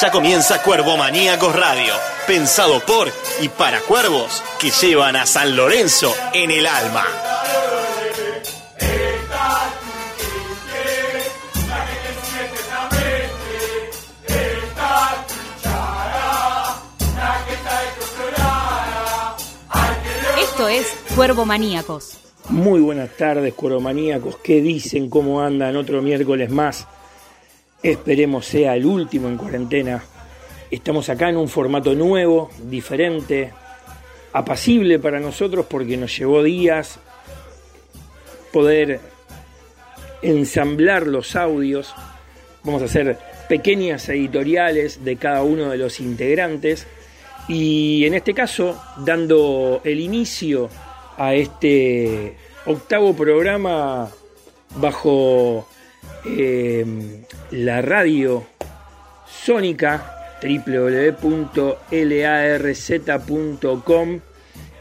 Ya comienza Cuervo Maníacos Radio, pensado por y para cuervos que llevan a San Lorenzo en el alma. Esto es Cuervo Maníacos. Muy buenas tardes, cueromaníacos. ¿Qué dicen? ¿Cómo andan? Otro miércoles más. Esperemos sea el último en cuarentena. Estamos acá en un formato nuevo, diferente, apacible para nosotros porque nos llevó días poder ensamblar los audios. Vamos a hacer pequeñas editoriales de cada uno de los integrantes y en este caso dando el inicio a este octavo programa bajo eh, la radio sónica www.larz.com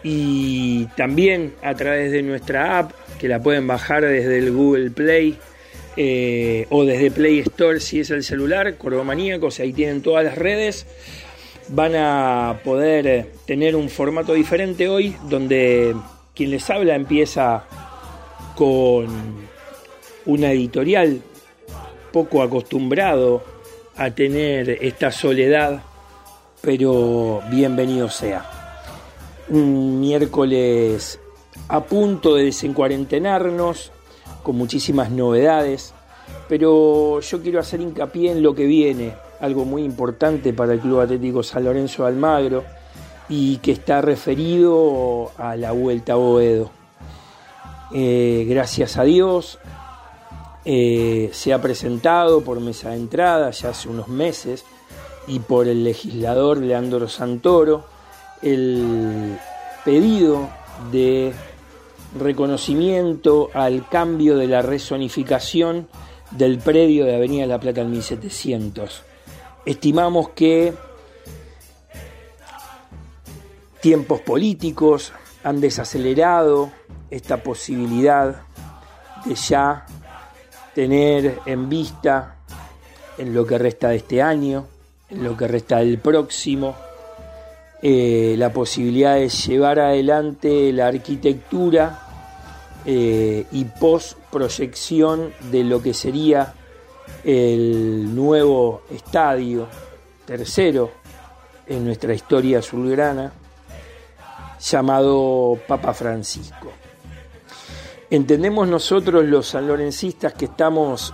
y también a través de nuestra app que la pueden bajar desde el Google Play eh, o desde Play Store si es el celular, Cordomaníacos, ahí tienen todas las redes. Van a poder tener un formato diferente hoy donde quien les habla empieza con una editorial poco acostumbrado a tener esta soledad, pero bienvenido sea. Un miércoles a punto de desencuarentenarnos, con muchísimas novedades, pero yo quiero hacer hincapié en lo que viene, algo muy importante para el Club Atlético San Lorenzo de Almagro y que está referido a la Vuelta a Boedo. Eh, gracias a Dios eh, se ha presentado por mesa de entrada ya hace unos meses y por el legislador Leandro Santoro el pedido de reconocimiento al cambio de la rezonificación del predio de Avenida La Plata al 1700. Estimamos que tiempos políticos han desacelerado esta posibilidad de ya tener en vista en lo que resta de este año, en lo que resta del próximo, eh, la posibilidad de llevar adelante la arquitectura eh, y post proyección de lo que sería el nuevo estadio tercero en nuestra historia azulgrana llamado Papa Francisco. Entendemos nosotros los sanlorencistas que estamos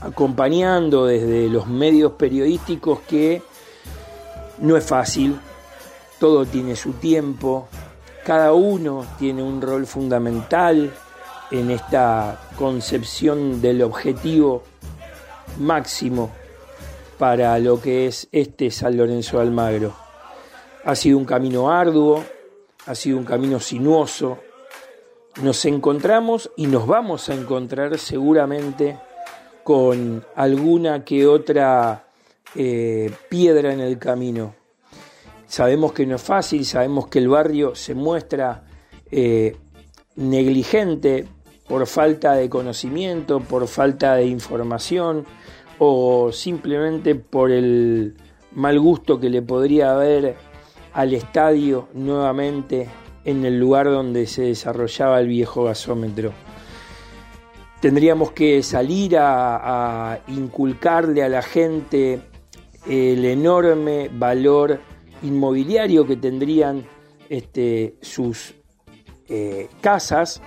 acompañando desde los medios periodísticos que no es fácil, todo tiene su tiempo, cada uno tiene un rol fundamental en esta concepción del objetivo máximo para lo que es este San Lorenzo de Almagro. Ha sido un camino arduo, ha sido un camino sinuoso. Nos encontramos y nos vamos a encontrar seguramente con alguna que otra eh, piedra en el camino. Sabemos que no es fácil, sabemos que el barrio se muestra eh, negligente por falta de conocimiento, por falta de información o simplemente por el mal gusto que le podría haber al estadio nuevamente en el lugar donde se desarrollaba el viejo gasómetro. Tendríamos que salir a, inculcarle a la gente el enorme valor inmobiliario que tendrían este, sus eh, casas,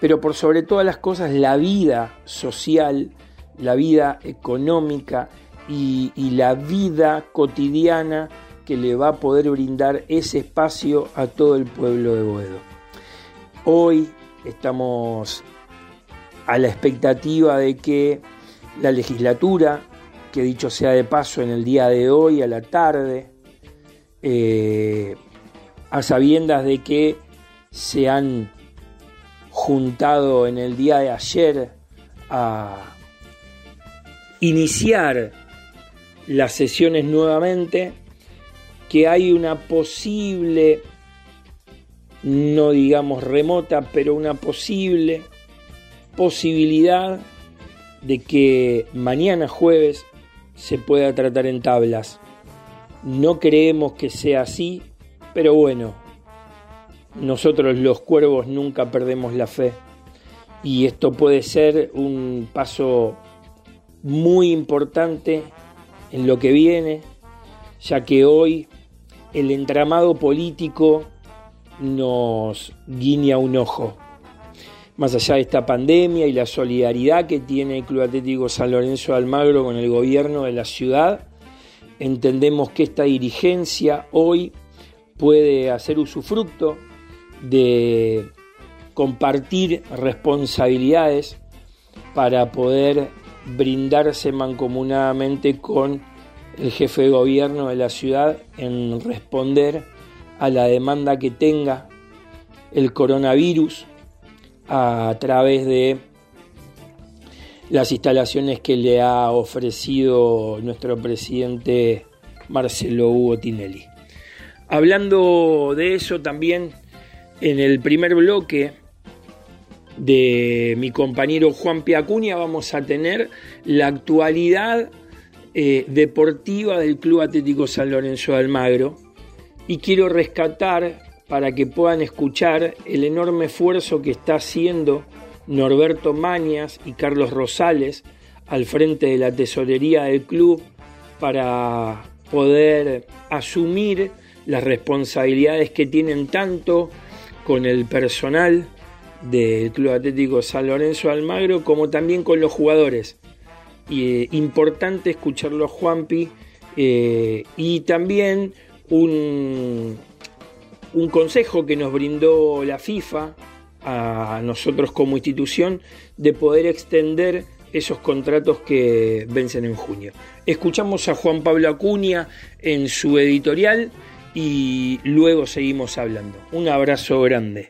pero por sobre todas las cosas la vida social, la vida económica y, y la vida cotidiana que le va a poder brindar ese espacio a todo el pueblo de Boedo. Hoy estamos a la expectativa de que la legislatura, que dicho sea de paso en el día de hoy a la tarde, eh, a sabiendas de que se han juntado en el día de ayer a iniciar las sesiones nuevamente, que hay una posible, no digamos remota, pero una posible posibilidad de que mañana jueves se pueda tratar en tablas. No creemos que sea así, pero bueno, nosotros los cuervos nunca perdemos la fe y esto puede ser un paso muy importante en lo que viene, ya que hoy el entramado político nos guiña un ojo. Más allá de esta pandemia y la solidaridad que tiene el Club Atlético San Lorenzo de Almagro con el gobierno de la ciudad, entendemos que esta dirigencia hoy puede hacer usufructo de compartir responsabilidades para poder brindarse mancomunadamente con el jefe de gobierno de la ciudad en responder a la demanda que tenga el coronavirus a través de las instalaciones que le ha ofrecido nuestro presidente Marcelo Hugo Tinelli. Hablando de eso también en el primer bloque de mi compañero Juan Piacuña vamos a tener la actualidad eh, deportiva del Club Atlético San Lorenzo de Almagro y quiero rescatar para que puedan escuchar el enorme esfuerzo que está haciendo Norberto Mañas y Carlos Rosales al frente de la tesorería del club para poder asumir las responsabilidades que tienen tanto con el personal del Club Atlético San Lorenzo Almagro como también con los jugadores. Eh, importante escucharlo a Juanpi eh, y también un, un consejo que nos brindó la FIFA a nosotros como institución de poder extender esos contratos que vencen en junio. Escuchamos a Juan Pablo Acuña en su editorial y luego seguimos hablando. Un abrazo grande.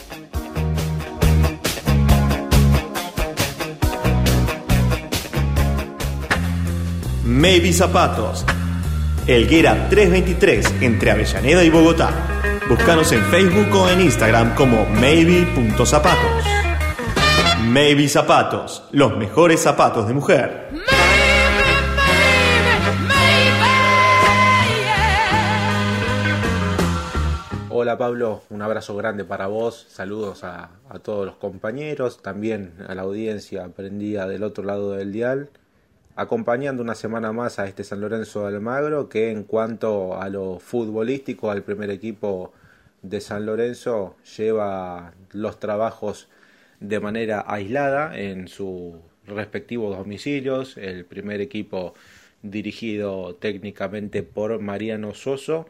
Maybe Zapatos. Elguera 323 entre Avellaneda y Bogotá. Búscanos en Facebook o en Instagram como maybe.zapatos. Maybe Zapatos, los mejores zapatos de mujer. Hola Pablo, un abrazo grande para vos, saludos a, a todos los compañeros, también a la audiencia aprendida del otro lado del dial acompañando una semana más a este San Lorenzo de Almagro, que en cuanto a lo futbolístico, al primer equipo de San Lorenzo, lleva los trabajos de manera aislada en sus respectivos domicilios. El primer equipo dirigido técnicamente por Mariano Soso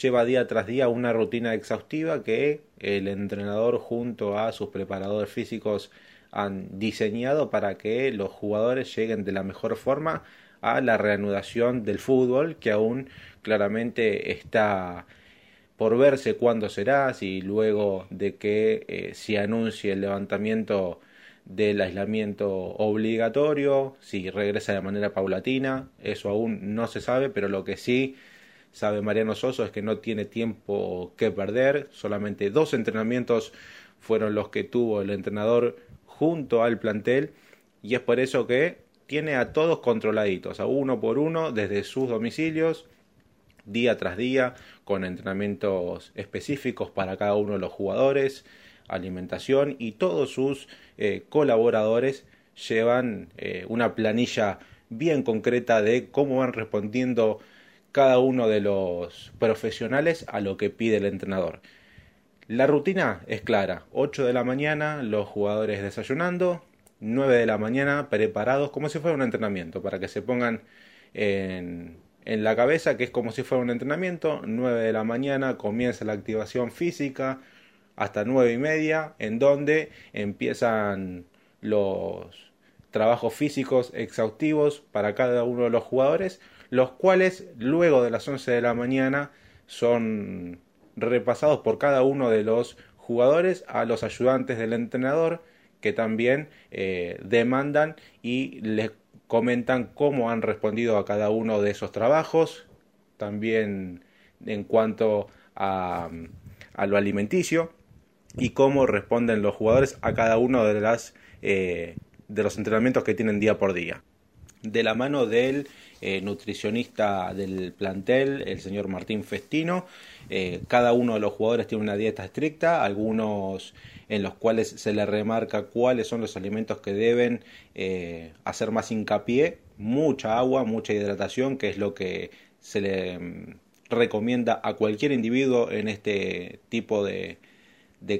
lleva día tras día una rutina exhaustiva que el entrenador junto a sus preparadores físicos han diseñado para que los jugadores lleguen de la mejor forma a la reanudación del fútbol que aún claramente está por verse cuándo será, si luego de que eh, se anuncie el levantamiento del aislamiento obligatorio, si regresa de manera paulatina, eso aún no se sabe, pero lo que sí sabe Mariano Soso es que no tiene tiempo que perder, solamente dos entrenamientos fueron los que tuvo el entrenador junto al plantel y es por eso que tiene a todos controladitos, a uno por uno desde sus domicilios, día tras día, con entrenamientos específicos para cada uno de los jugadores, alimentación y todos sus eh, colaboradores llevan eh, una planilla bien concreta de cómo van respondiendo cada uno de los profesionales a lo que pide el entrenador. La rutina es clara, 8 de la mañana los jugadores desayunando, 9 de la mañana preparados como si fuera un entrenamiento, para que se pongan en, en la cabeza que es como si fuera un entrenamiento, 9 de la mañana comienza la activación física hasta 9 y media, en donde empiezan los trabajos físicos exhaustivos para cada uno de los jugadores, los cuales luego de las 11 de la mañana son repasados por cada uno de los jugadores a los ayudantes del entrenador que también eh, demandan y les comentan cómo han respondido a cada uno de esos trabajos, también en cuanto a, lo alimenticio y cómo responden los jugadores a cada uno de las eh, de los entrenamientos que tienen día por día. De la mano del eh, nutricionista del plantel, el señor Martín Festino, eh, cada uno de los jugadores tiene una dieta estricta, algunos en los cuales se le remarca cuáles son los alimentos que deben hacer más hincapié, mucha agua, mucha hidratación, que es lo que se le mm, recomienda a cualquier individuo en este tipo de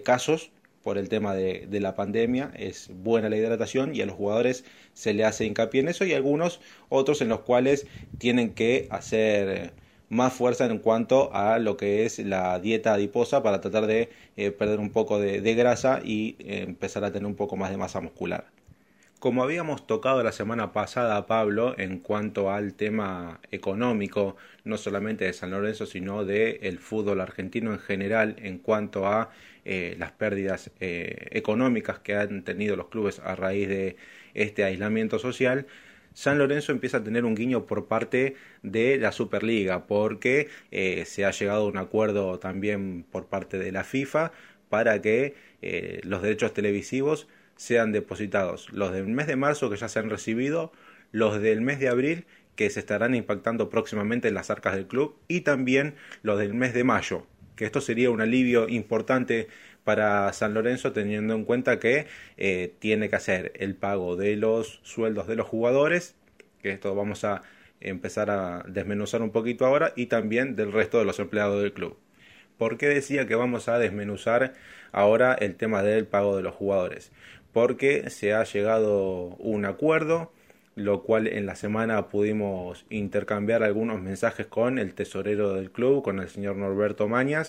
casos por el tema de, la pandemia. Es buena la hidratación y a los jugadores se le hace hincapié en eso y algunos otros en los cuales tienen que hacer más fuerza en cuanto a lo que es la dieta adiposa para tratar de eh, perder un poco de, grasa y eh, empezar a tener un poco más de masa muscular. Como habíamos tocado la semana pasada, Pablo, en cuanto al tema económico, no solamente de San Lorenzo, sino del el fútbol argentino en general, en cuanto a eh, las pérdidas eh, económicas que han tenido los clubes a raíz de este aislamiento social, San Lorenzo empieza a tener un guiño por parte de la Superliga, porque eh, se ha llegado a un acuerdo también por parte de la FIFA para que los derechos televisivos sean depositados. Los del mes de marzo que ya se han recibido, los del mes de abril que se estarán impactando próximamente en las arcas del club y también los del mes de mayo, que esto sería un alivio importante para San Lorenzo teniendo en cuenta que eh, tiene que hacer el pago de los sueldos de los jugadores, que esto vamos a empezar a desmenuzar un poquito ahora, y también del resto de los empleados del club. ¿Por qué decía que vamos a desmenuzar ahora el tema del pago de los jugadores? porque se ha llegado un acuerdo, lo cual en la semana pudimos intercambiar algunos mensajes con el tesorero del club, con el señor Norberto Mañas,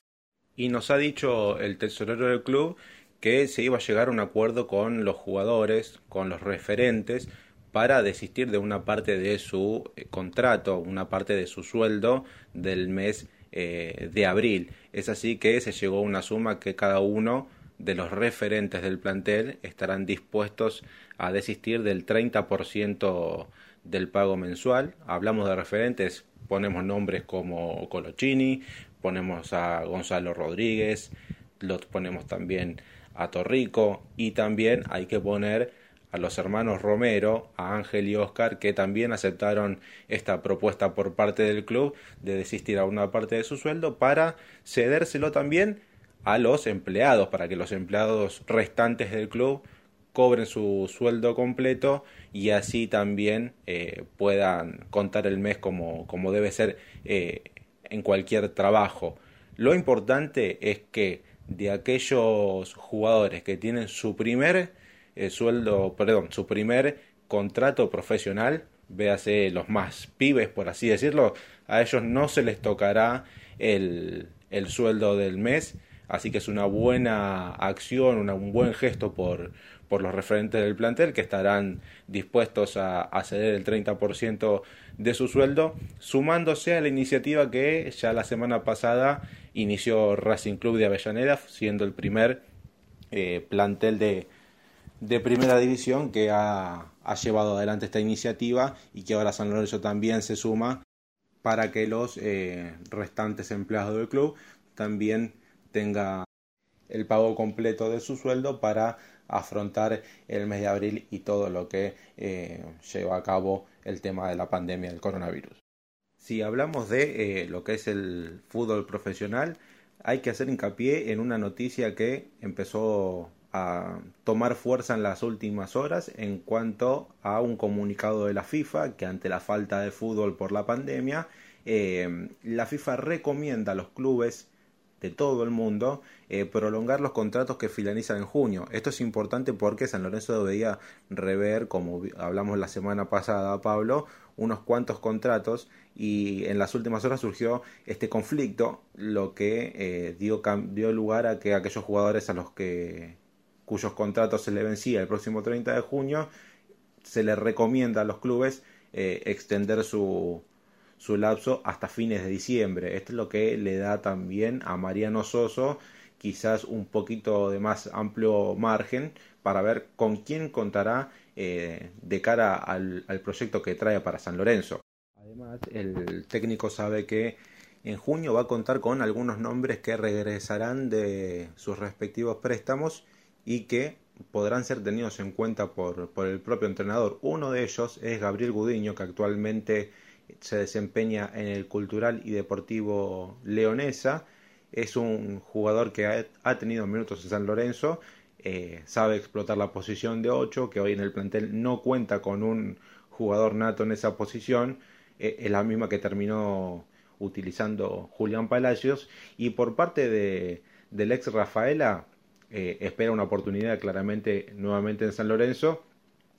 y nos ha dicho el tesorero del club que se iba a llegar a un acuerdo con los jugadores, con los referentes, para desistir de una parte de su eh, contrato, una parte de su sueldo del mes eh, de abril. Es así que se llegó a una suma que cada uno de los referentes del plantel estarán dispuestos a desistir del 30% del pago mensual. Hablamos de referentes, ponemos nombres como Colochini, ponemos a Gonzalo Rodríguez, los ponemos también a Torrico y también hay que poner a los hermanos Romero, a Ángel y Oscar, que también aceptaron esta propuesta por parte del club de desistir a una parte de su sueldo para cedérselo también a los empleados para que los empleados restantes del club cobren su sueldo completo y así también eh, puedan contar el mes como, como debe ser eh, en cualquier trabajo. Lo importante es que de aquellos jugadores que tienen su primer eh, sueldo, perdón, su primer contrato profesional, véase los más pibes por así decirlo, a ellos no se les tocará el, el sueldo del mes, Así que es una buena acción, un buen gesto por, por los referentes del plantel que estarán dispuestos a, ceder el 30% de su sueldo, sumándose a la iniciativa que ya la semana pasada inició Racing Club de Avellaneda, siendo el primer eh, plantel de, de primera división que ha, ha, llevado adelante esta iniciativa y que ahora San Lorenzo también se suma para que los eh, restantes empleados del club también tenga el pago completo de su sueldo para afrontar el mes de abril y todo lo que eh, lleva a cabo el tema de la pandemia del coronavirus. Si hablamos de eh, lo que es el fútbol profesional, hay que hacer hincapié en una noticia que empezó a tomar fuerza en las últimas horas en cuanto a un comunicado de la FIFA que ante la falta de fútbol por la pandemia, eh, la FIFA recomienda a los clubes todo el mundo eh, prolongar los contratos que finalizan en junio. Esto es importante porque San Lorenzo debería rever, como hablamos la semana pasada, Pablo, unos cuantos contratos y en las últimas horas surgió este conflicto, lo que eh, dio, dio lugar a que aquellos jugadores a los que cuyos contratos se le vencía el próximo 30 de junio se le recomienda a los clubes eh, extender su, su lapso hasta fines de diciembre. Esto es lo que le da también a Mariano Soso quizás un poquito de más amplio margen para ver con quién contará eh, de cara al, al, proyecto que trae para San Lorenzo. Además, el técnico sabe que en junio va a contar con algunos nombres que regresarán de sus respectivos préstamos y que podrán ser tenidos en cuenta por, por el propio entrenador. Uno de ellos es Gabriel Gudiño, que actualmente se desempeña en el Cultural y Deportivo Leonesa. Es un jugador que ha, tenido minutos en San Lorenzo, eh, sabe explotar la posición de 8, que hoy en el plantel no cuenta con un jugador nato en esa posición. Eh, es la misma que terminó utilizando Julián Palacios. Y por parte de, del ex Rafaela, eh, espera una oportunidad claramente nuevamente en San Lorenzo.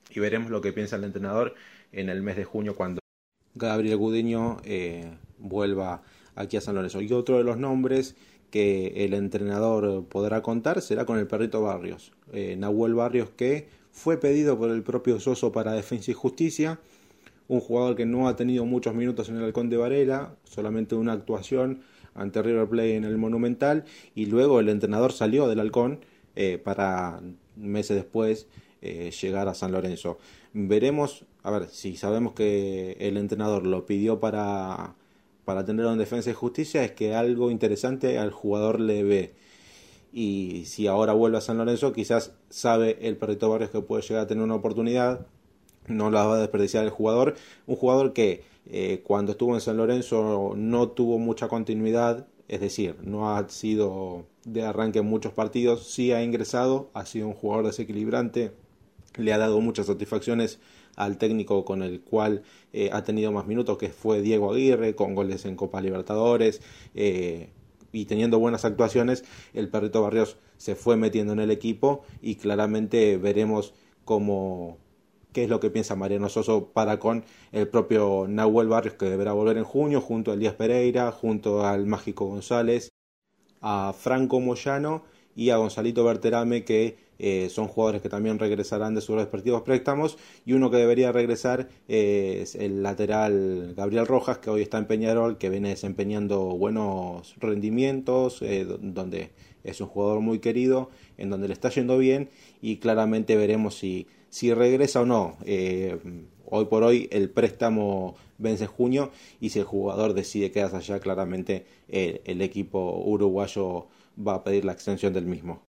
Y veremos lo que piensa el entrenador en el mes de junio cuando Gabriel Gudiño eh, vuelva aquí a San Lorenzo. Y otro de los nombres que el entrenador podrá contar será con el perrito Barrios. Eh, Nahuel Barrios que fue pedido por el propio Soso para Defensa y Justicia. Un jugador que no ha tenido muchos minutos en el Halcón de Varela, solamente una actuación ante River Plate en el Monumental. Y luego el entrenador salió del Halcón eh, para meses después llegar a San Lorenzo. Veremos a ver, si sabemos que el entrenador lo pidió para, para tenerlo en defensa y justicia, es que algo interesante al jugador le ve. Y si ahora vuelve a San Lorenzo, quizás sabe el perrito Barrios que puede llegar a tener una oportunidad, no la va a desperdiciar el jugador. Un jugador que eh, cuando estuvo en San Lorenzo no tuvo mucha continuidad, es decir, no ha sido de arranque en muchos partidos, sí ha ingresado, ha sido un jugador desequilibrante, le ha dado muchas satisfacciones al técnico con el cual eh, ha tenido más minutos, que fue Diego Aguirre, con goles en Copa Libertadores. Eh, y teniendo buenas actuaciones, el Perrito Barrios se fue metiendo en el equipo y claramente veremos cómo qué es lo que piensa Mariano Soso para con el propio Nahuel Barrios que deberá volver en junio junto a Elías Pereira, junto al Mágico González, a Franco Moyano y a Gonzalito Berterame que eh, son jugadores que también regresarán de sus respectivos préstamos y uno que debería regresar es el lateral Gabriel Rojas que hoy está en Peñarol que viene desempeñando buenos rendimientos eh, donde es un jugador muy querido en donde le está yendo bien y claramente veremos si, si regresa o no. Eh, hoy por hoy el préstamo vence en junio y si el jugador decide quedarse allá claramente el equipo uruguayo va a pedir la extensión del mismo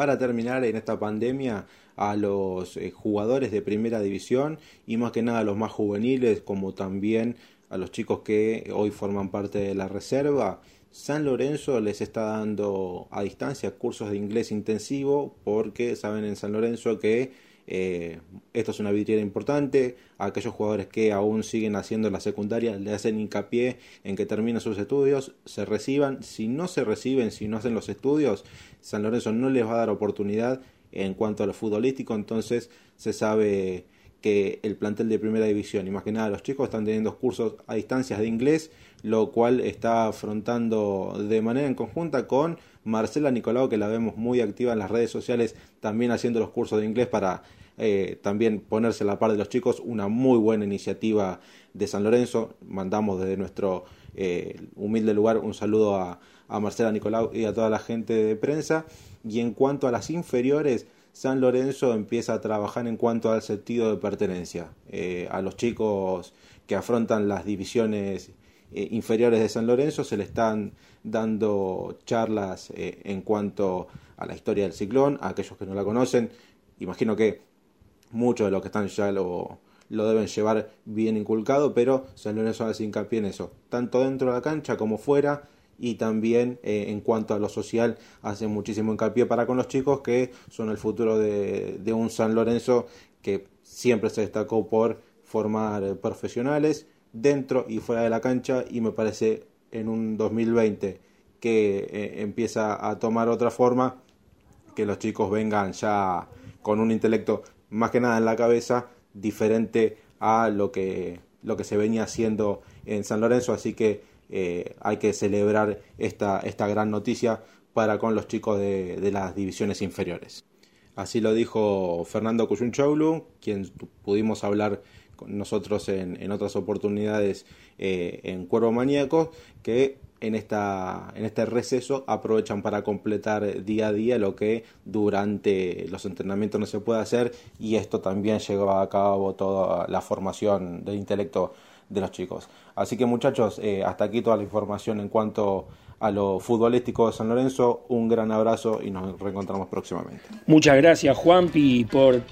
para terminar en esta pandemia a los eh, jugadores de primera división y más que nada a los más juveniles como también a los chicos que hoy forman parte de la reserva. San Lorenzo les está dando a distancia cursos de inglés intensivo porque saben en San Lorenzo que eh, esto es una vidriera importante. Aquellos jugadores que aún siguen haciendo la secundaria le hacen hincapié en que terminen sus estudios, se reciban. Si no se reciben, si no hacen los estudios, San Lorenzo no les va a dar oportunidad en cuanto a lo futbolístico. Entonces se sabe que el plantel de primera división y más que nada los chicos están teniendo cursos a distancias de inglés, lo cual está afrontando de manera en conjunta con Marcela Nicolau, que la vemos muy activa en las redes sociales, también haciendo los cursos de inglés para eh, también ponerse a la par de los chicos, una muy buena iniciativa de San Lorenzo. Mandamos desde nuestro eh, humilde lugar un saludo a, Marcela Nicolau y a toda la gente de prensa. Y en cuanto a las inferiores, San Lorenzo empieza a trabajar en cuanto al sentido de pertenencia. Eh, a los chicos que afrontan las divisiones inferiores de San Lorenzo se le están dando charlas en cuanto a la historia del ciclón, a aquellos que no la conocen. Imagino que muchos de los que están ya lo, lo deben llevar bien inculcado, pero San Lorenzo hace hincapié en eso, tanto dentro de la cancha como fuera, y también eh, en cuanto a lo social hace muchísimo hincapié para con los chicos que son el futuro de, de un San Lorenzo que siempre se destacó por formar profesionales dentro y fuera de la cancha y me parece en un 2020 que eh, empieza a tomar otra forma que los chicos vengan ya con un intelecto más que nada en la cabeza, diferente a lo que, lo que se venía haciendo en San Lorenzo, así que eh, hay que celebrar esta, esta gran noticia para con los chicos de, de las divisiones inferiores. Así lo dijo Fernando Cuyunchoulu, quien pudimos hablar con nosotros en, en otras oportunidades eh, en Cuervo Maníaco, que en, esta, en este receso aprovechan para completar día a día lo que durante los entrenamientos no se puede hacer y esto también lleva a cabo toda la formación del intelecto de los chicos. Así que muchachos, eh, hasta aquí toda la información en cuanto a lo futbolístico de San Lorenzo. Un gran abrazo y nos reencontramos próximamente. Muchas gracias Juanpi por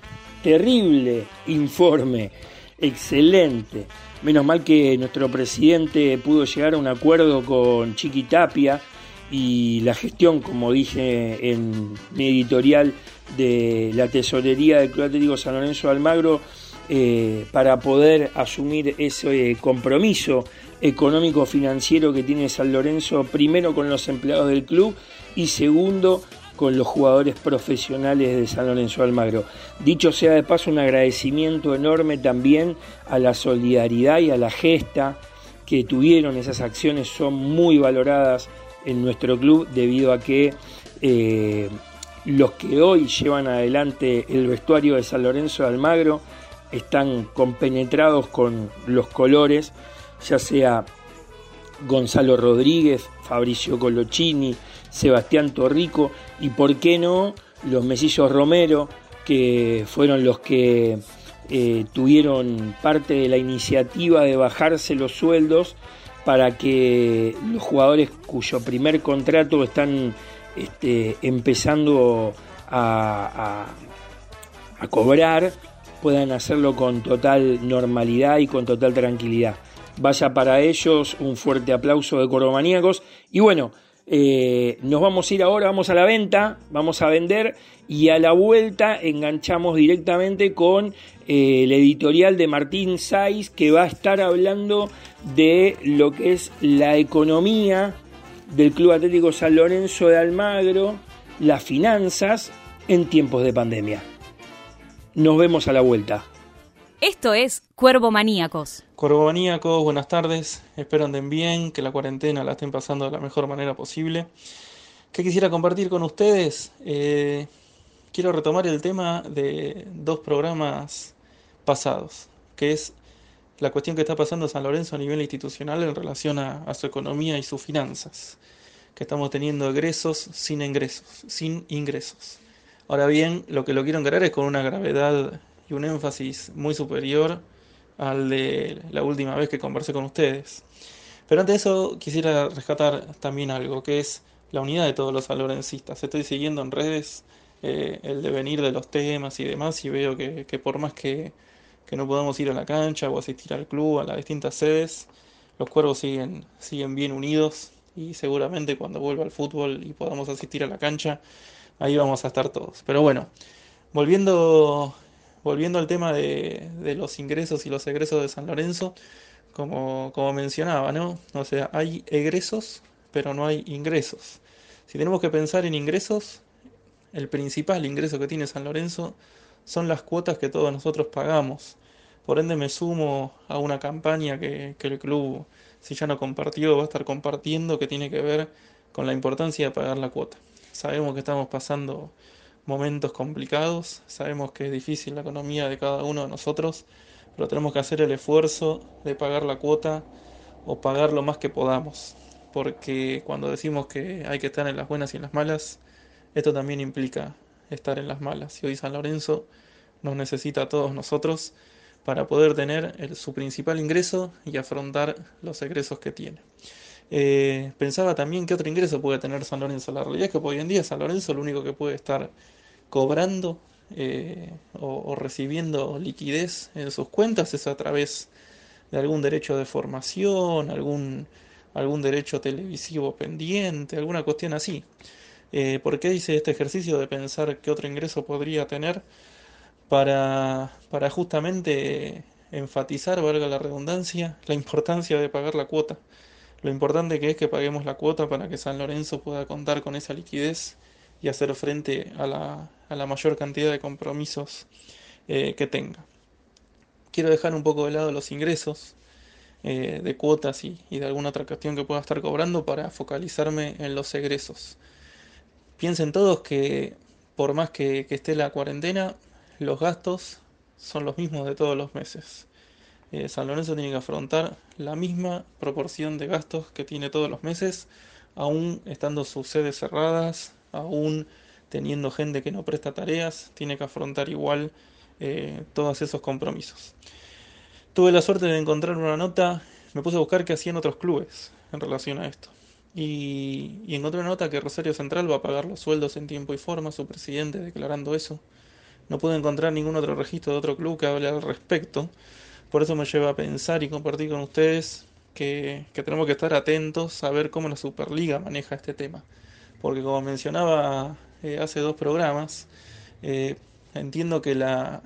terrible informe, excelente. Menos mal que nuestro presidente pudo llegar a un acuerdo con Chiqui Tapia y la gestión, como dije en mi editorial de la tesorería del Club Atlético San Lorenzo Almagro, eh, para poder asumir ese compromiso económico financiero que tiene San Lorenzo, primero con los empleados del club y segundo con los jugadores profesionales de San Lorenzo Almagro. Dicho sea de paso, un agradecimiento enorme también a la solidaridad y a la gesta que tuvieron. Esas acciones son muy valoradas en nuestro club debido a que eh, los que hoy llevan adelante el vestuario de San Lorenzo de Almagro están compenetrados con los colores, ya sea Gonzalo Rodríguez, Fabricio Colochini, Sebastián Torrico y, por qué no, los mesillos Romero, que fueron los que eh, tuvieron parte de la iniciativa de bajarse los sueldos para que los jugadores cuyo primer contrato están este, empezando a, a cobrar puedan hacerlo con total normalidad y con total tranquilidad. Vaya para ellos un fuerte aplauso de Cordomaníacos. Y bueno, eh, nos vamos a ir ahora, vamos a la venta, vamos a vender y a la vuelta enganchamos directamente con eh, el editorial de Martín Saiz que va a estar hablando de lo que es la economía del Club Atlético San Lorenzo de Almagro, las finanzas en tiempos de pandemia. Nos vemos a la vuelta. Esto es Cuervo Maníacos. Cuervo Maníacos, buenas tardes. Espero anden bien, que la cuarentena la estén pasando de la mejor manera posible. ¿Qué quisiera compartir con ustedes? Eh, quiero retomar el tema de dos programas pasados, que es la cuestión que está pasando San Lorenzo a nivel institucional en relación a, a su economía y sus finanzas, que estamos teniendo egresos sin ingresos, sin ingresos. Ahora bien, lo que lo quiero encarar es con una gravedad y un énfasis muy superior al de la última vez que conversé con ustedes. Pero antes de eso quisiera rescatar también algo, que es la unidad de todos los salorencistas. Estoy siguiendo en redes eh, el devenir de los temas y demás y veo que, por más que, que, no podamos ir a la cancha o asistir al club, a las distintas sedes, los cuervos siguen, siguen bien unidos y seguramente cuando vuelva al fútbol y podamos asistir a la cancha, ahí vamos a estar todos. Pero bueno, volviendo, volviendo al tema de, los ingresos y los egresos de San Lorenzo, como, como mencionaba, ¿no? O sea, hay egresos, pero no hay ingresos. Si tenemos que pensar en ingresos, el principal ingreso que tiene San Lorenzo son las cuotas que todos nosotros pagamos. Por ende me sumo a una campaña que, que el club, si ya no compartió, va a estar compartiendo, que tiene que ver con la importancia de pagar la cuota. Sabemos que estamos pasando momentos complicados, sabemos que es difícil la economía de cada uno de nosotros, pero tenemos que hacer el esfuerzo de pagar la cuota o pagar lo más que podamos, porque cuando decimos que hay que estar en las buenas y en las malas, esto también implica estar en las malas. Y hoy San Lorenzo nos necesita a todos nosotros para poder tener su principal ingreso y afrontar los egresos que tiene. Eh, pensaba también que otro ingreso puede tener San Lorenzo. La realidad es que hoy en día San Lorenzo lo único que puede estar cobrando eh, o, recibiendo liquidez en sus cuentas es a través de algún derecho de formación, algún, algún derecho televisivo pendiente, alguna cuestión así. Eh, ¿Por qué hice este ejercicio de pensar qué otro ingreso podría tener? Para, para justamente enfatizar, valga la redundancia, la importancia de pagar la cuota. Lo importante que es que paguemos la cuota para que San Lorenzo pueda contar con esa liquidez y hacer frente a la, a la mayor cantidad de compromisos eh, que tenga. Quiero dejar un poco de lado los ingresos eh, de cuotas y, de alguna otra cuestión que pueda estar cobrando para focalizarme en los egresos. Piensen todos que por más que, que esté la cuarentena, los gastos son los mismos de todos los meses. Eh, San Lorenzo tiene que afrontar la misma proporción de gastos que tiene todos los meses, aún estando sus sedes cerradas, aún teniendo gente que no presta tareas, tiene que afrontar igual eh, todos esos compromisos. Tuve la suerte de encontrar una nota, me puse a buscar qué hacían otros clubes en relación a esto. Y, y encontré una nota que Rosario Central va a pagar los sueldos en tiempo y forma, su presidente declarando eso. No pude encontrar ningún otro registro de otro club que hable al respecto. Por eso me lleva a pensar y compartir con ustedes que, que tenemos que estar atentos a ver cómo la Superliga maneja este tema. Porque como mencionaba eh, hace dos programas, eh, entiendo que la,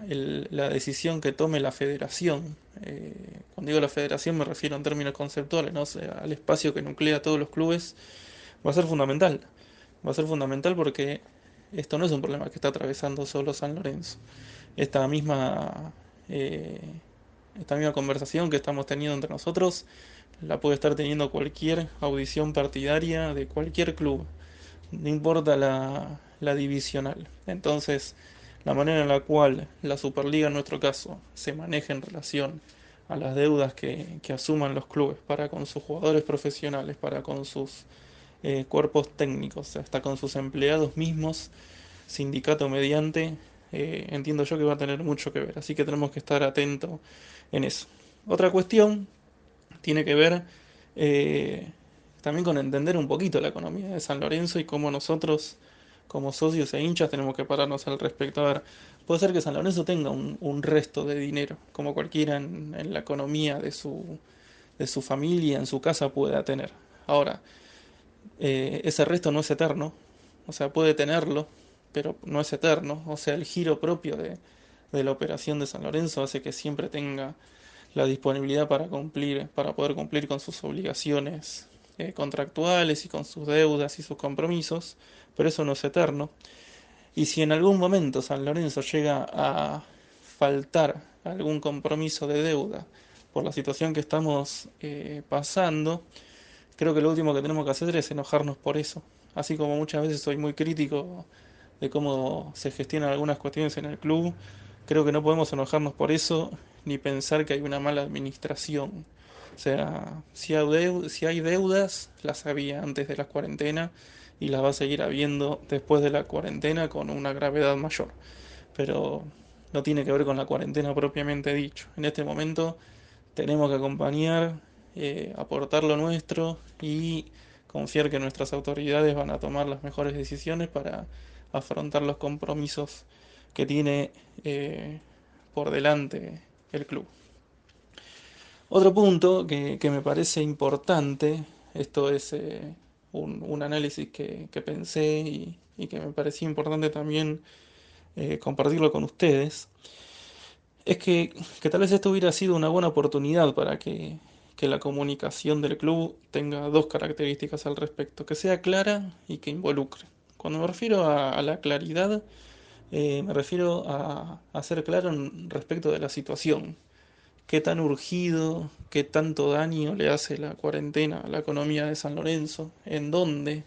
decisión que tome la federación, eh, cuando digo la federación me refiero en términos conceptuales, ¿no? O al espacio que nuclea todos los clubes, va a ser fundamental. Va a ser fundamental porque esto no es un problema que está atravesando solo San Lorenzo. Esta misma, eh, esta misma conversación que estamos teniendo entre nosotros la puede estar teniendo cualquier audición partidaria de cualquier club, no importa la, divisional. Entonces, la manera en la cual la Superliga en nuestro caso se maneja en relación a las deudas que, que asuman los clubes para con sus jugadores profesionales, para con sus eh, cuerpos técnicos, hasta con sus empleados mismos, sindicato mediante, eh, entiendo yo que va a tener mucho que ver. Así que tenemos que estar atentos en eso. Otra cuestión tiene que ver eh, también con entender un poquito la economía de San Lorenzo y cómo nosotros, como socios e hinchas, tenemos que pararnos al respecto. A ver, puede ser que San Lorenzo tenga un, resto de dinero, como cualquiera en, en la economía de su, de su familia, en su casa pueda tener. Ahora, eh, ese resto no es eterno, o sea, puede tenerlo, pero no es eterno, o sea, el giro propio de, de la operación de San Lorenzo hace que siempre tenga la disponibilidad para cumplir, para poder cumplir con sus obligaciones eh, contractuales y con sus deudas y sus compromisos, pero eso no es eterno. Y si en algún momento San Lorenzo llega a faltar algún compromiso de deuda por la situación que estamos eh, pasando, creo que lo último que tenemos que hacer es enojarnos por eso. Así como muchas veces soy muy crítico de cómo se gestionan algunas cuestiones en el club, creo que no podemos enojarnos por eso ni pensar que hay una mala administración. O sea, si hay, deudas, las había antes de la cuarentena y las va a seguir habiendo después de la cuarentena con una gravedad mayor. Pero no tiene que ver con la cuarentena propiamente dicho. En este momento tenemos que acompañar, eh, aportar lo nuestro y confiar que nuestras autoridades van a tomar las mejores decisiones para afrontar los compromisos que tiene eh, por delante el club. Otro punto que, me parece importante, esto es eh, un, análisis que, pensé y, que me parecía importante también eh, compartirlo con ustedes, es que, tal vez esto hubiera sido una buena oportunidad para que, la comunicación del club tenga dos características al respecto, que sea clara y que involucre. Cuando me refiero a, a la claridad, eh, me refiero a, a ser claro en respecto de la situación. Qué tan urgido, qué tanto daño le hace la cuarentena a la economía de San Lorenzo, en dónde,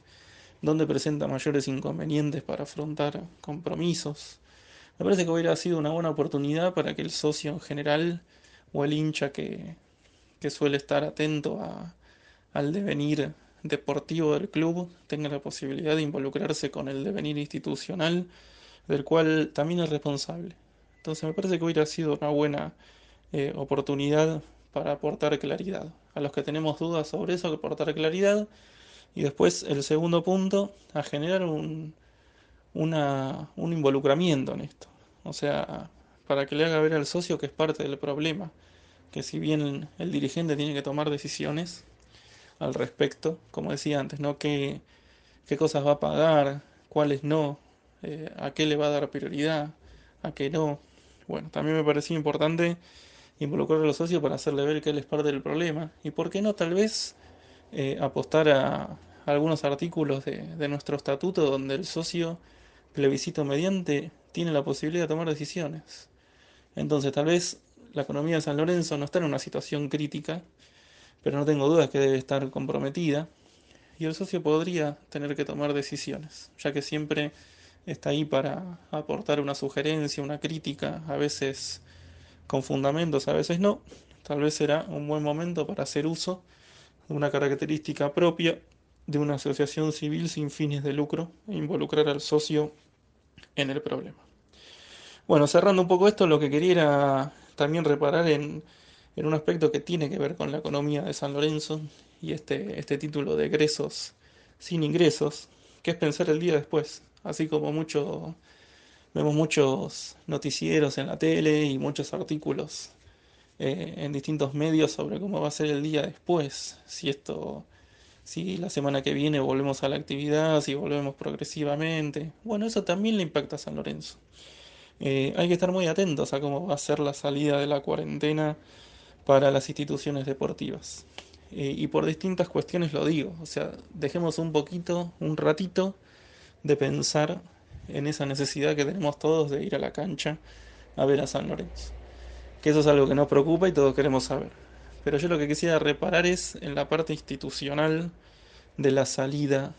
dónde presenta mayores inconvenientes para afrontar compromisos. Me parece que hubiera sido una buena oportunidad para que el socio en general o el hincha que, que suele estar atento al devenir deportivo del club tenga la posibilidad de involucrarse con el devenir institucional del cual también es responsable. Entonces me parece que hubiera sido una buena eh, oportunidad para aportar claridad. A los que tenemos dudas sobre eso, aportar claridad. Y después el segundo punto, a generar un, un involucramiento en esto. O sea, para que le haga ver al socio que es parte del problema. Que si bien el dirigente tiene que tomar decisiones al respecto, como decía antes, ¿no? ¿Qué, qué cosas va a pagar? ¿Cuáles no? Eh, ¿A qué le va a dar prioridad? ¿A qué no? Bueno, también me parecía importante involucrar a los socios para hacerle ver que él es parte del problema. Y por qué no, tal vez, eh, apostar a algunos artículos de, de nuestro estatuto donde el socio, plebiscito mediante, tiene la posibilidad de tomar decisiones. Entonces, tal vez la economía de San Lorenzo no está en una situación crítica, pero no tengo dudas que debe estar comprometida. Y el socio podría tener que tomar decisiones, ya que siempre está ahí para aportar una sugerencia, una crítica, a veces con fundamentos, a veces no. Tal vez será un buen momento para hacer uso de una característica propia de una asociación civil sin fines de lucro e involucrar al socio en el problema. Bueno, cerrando un poco esto, lo que quería era también reparar en, un aspecto que tiene que ver con la economía de San Lorenzo y este, este título de egresos sin ingresos, que es pensar el día después, así como mucho, vemos muchos noticieros en la tele y muchos artículos eh, en distintos medios sobre cómo va a ser el día después, si esto si la semana que viene volvemos a la actividad, si volvemos progresivamente. Bueno, eso también le impacta a San Lorenzo. Eh, hay que estar muy atentos a cómo va a ser la salida de la cuarentena para las instituciones deportivas. Eh, y por distintas cuestiones lo digo, o sea, dejemos un poquito, un ratito de pensar en esa necesidad que tenemos todos de ir a la cancha a ver a San Lorenzo. Que eso es algo que nos preocupa y todos queremos saber. Pero yo lo que quisiera reparar es en la parte institucional de la salida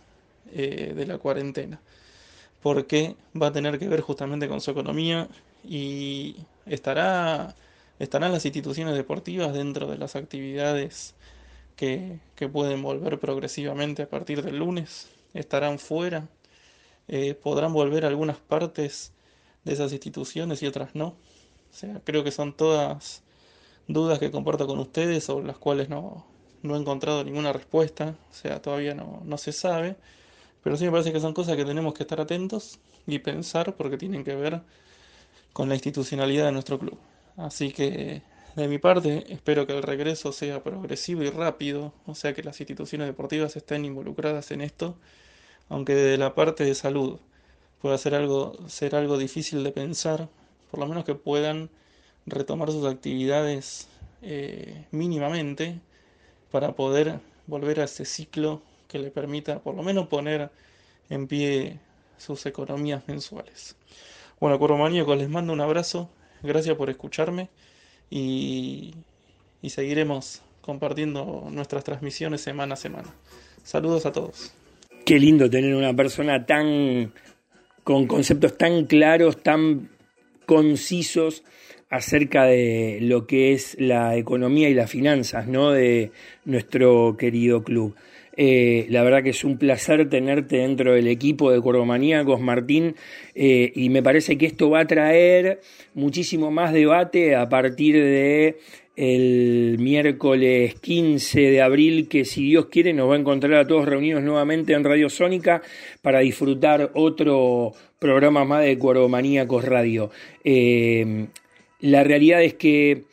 eh, de la cuarentena. Porque va a tener que ver justamente con su economía y estará, estarán las instituciones deportivas dentro de las actividades que, que pueden volver progresivamente a partir del lunes. Estarán fuera. Eh, podrán volver algunas partes de esas instituciones y otras no. O sea, creo que son todas dudas que comparto con ustedes sobre las cuales no, no he encontrado ninguna respuesta, o sea, todavía no, no se sabe, pero sí me parece que son cosas que tenemos que estar atentos y pensar porque tienen que ver con la institucionalidad de nuestro club. Así que de mi parte espero que el regreso sea progresivo y rápido, o sea que las instituciones deportivas estén involucradas en esto, aunque desde la parte de salud pueda ser algo, ser algo difícil de pensar, por lo menos que puedan retomar sus actividades eh, mínimamente para poder volver a ese ciclo que le permita por lo menos poner en pie sus economías mensuales. Bueno, Maníacos, les mando un abrazo, gracias por escucharme y, y seguiremos compartiendo nuestras transmisiones semana a semana. Saludos a todos. Qué lindo tener una persona tan con conceptos tan claros, tan concisos acerca de lo que es la economía y las finanzas ¿no? de nuestro querido club. Eh, la verdad que es un placer tenerte dentro del equipo de Cordomaníacos, Martín, eh, y me parece que esto va a traer muchísimo más debate a partir de el miércoles 15 de abril, que si Dios quiere nos va a encontrar a todos reunidos nuevamente en Radio Sónica para disfrutar otro programa más de Cordomaníacos Radio. Eh, la realidad es que